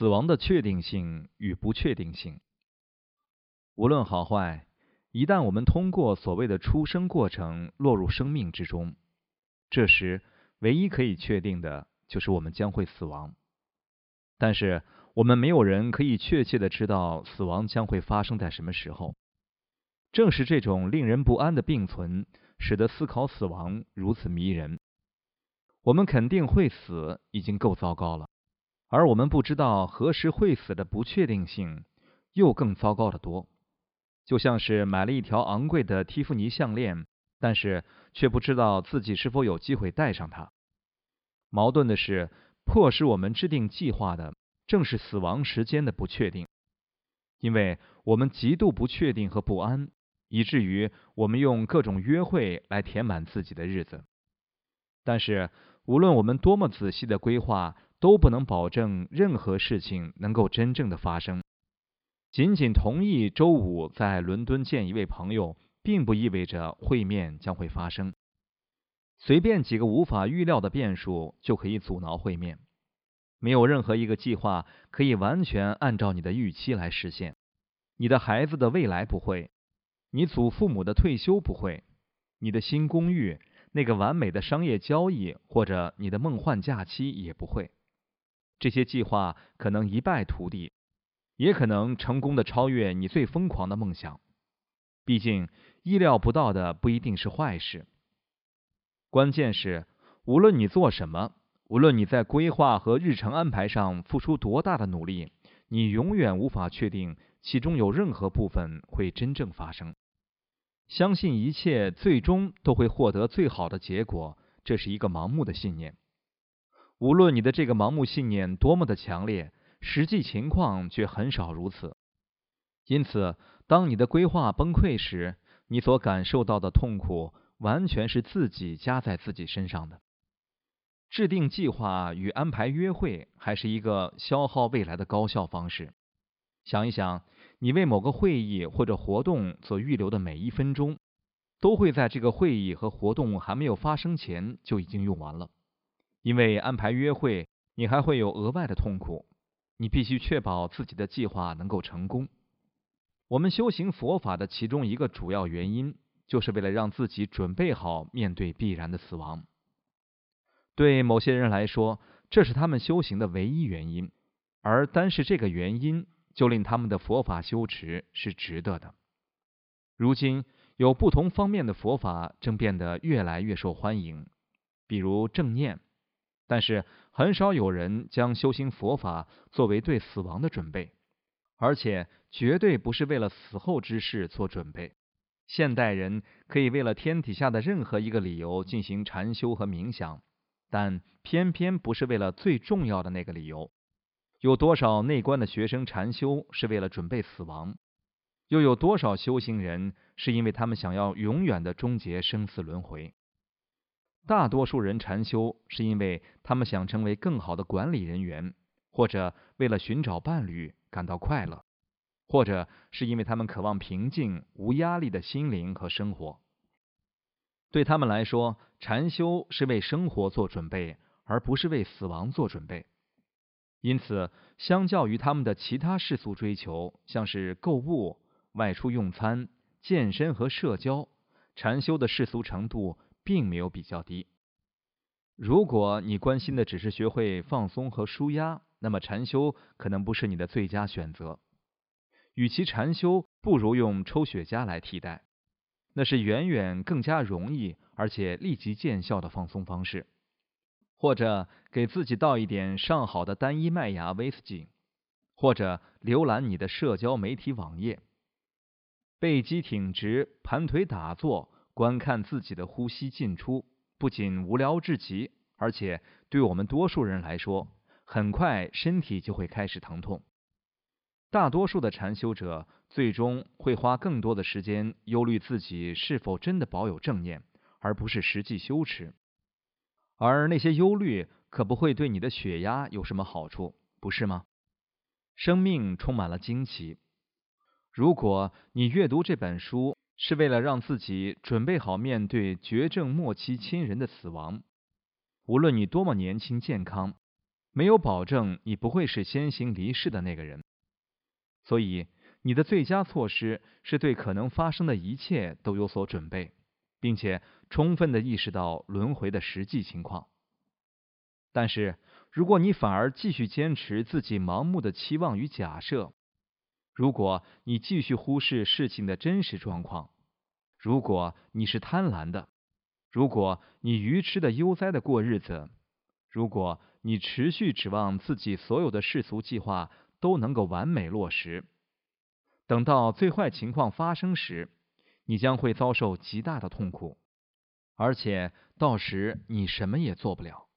死亡的确定性与不确定性，无论好坏，一旦我们通过所谓的出生过程落入生命之中，这时唯一可以确定的就是我们将会死亡。但是我们没有人可以确切的知道死亡将会发生在什么时候。正是这种令人不安的并存，使得思考死亡如此迷人。我们肯定会死，已经够糟糕了。而我们不知道何时会死的不确定性，又更糟糕的多。就像是买了一条昂贵的蒂芙尼项链，但是却不知道自己是否有机会戴上它。矛盾的是，迫使我们制定计划的，正是死亡时间的不确定，因为我们极度不确定和不安，以至于我们用各种约会来填满自己的日子。但是，无论我们多么仔细的规划，都不能保证任何事情能够真正的发生。仅仅同意周五在伦敦见一位朋友，并不意味着会面将会发生。随便几个无法预料的变数就可以阻挠会面。没有任何一个计划可以完全按照你的预期来实现。你的孩子的未来不会，你祖父母的退休不会，你的新公寓、那个完美的商业交易或者你的梦幻假期也不会。这些计划可能一败涂地，也可能成功的超越你最疯狂的梦想。毕竟，意料不到的不一定是坏事。关键是，无论你做什么，无论你在规划和日程安排上付出多大的努力，你永远无法确定其中有任何部分会真正发生。相信一切最终都会获得最好的结果，这是一个盲目的信念。无论你的这个盲目信念多么的强烈，实际情况却很少如此。因此，当你的规划崩溃时，你所感受到的痛苦完全是自己加在自己身上的。制定计划与安排约会还是一个消耗未来的高效方式。想一想，你为某个会议或者活动所预留的每一分钟，都会在这个会议和活动还没有发生前就已经用完了。因为安排约会，你还会有额外的痛苦。你必须确保自己的计划能够成功。我们修行佛法的其中一个主要原因，就是为了让自己准备好面对必然的死亡。对某些人来说，这是他们修行的唯一原因，而单是这个原因，就令他们的佛法修持是值得的。如今，有不同方面的佛法正变得越来越受欢迎，比如正念。但是很少有人将修行佛法作为对死亡的准备，而且绝对不是为了死后之事做准备。现代人可以为了天底下的任何一个理由进行禅修和冥想，但偏偏不是为了最重要的那个理由。有多少内观的学生禅修是为了准备死亡？又有多少修行人是因为他们想要永远的终结生死轮回？大多数人禅修是因为他们想成为更好的管理人员，或者为了寻找伴侣感到快乐，或者是因为他们渴望平静、无压力的心灵和生活。对他们来说，禅修是为生活做准备，而不是为死亡做准备。因此，相较于他们的其他世俗追求，像是购物、外出用餐、健身和社交，禅修的世俗程度。并没有比较低。如果你关心的只是学会放松和舒压，那么禅修可能不是你的最佳选择。与其禅修，不如用抽雪茄来替代，那是远远更加容易而且立即见效的放松方式。或者给自己倒一点上好的单一麦芽威士忌，或者浏览你的社交媒体网页，背肌挺直，盘腿打坐。观看自己的呼吸进出，不仅无聊至极，而且对我们多数人来说，很快身体就会开始疼痛。大多数的禅修者最终会花更多的时间忧虑自己是否真的保有正念，而不是实际修持。而那些忧虑可不会对你的血压有什么好处，不是吗？生命充满了惊奇。如果你阅读这本书，是为了让自己准备好面对绝症末期亲人的死亡。无论你多么年轻健康，没有保证你不会是先行离世的那个人。所以，你的最佳措施是对可能发生的一切都有所准备，并且充分的意识到轮回的实际情况。但是，如果你反而继续坚持自己盲目的期望与假设，如果你继续忽视事情的真实状况，如果你是贪婪的，如果你愚痴的悠哉的过日子，如果你持续指望自己所有的世俗计划都能够完美落实，等到最坏情况发生时，你将会遭受极大的痛苦，而且到时你什么也做不了。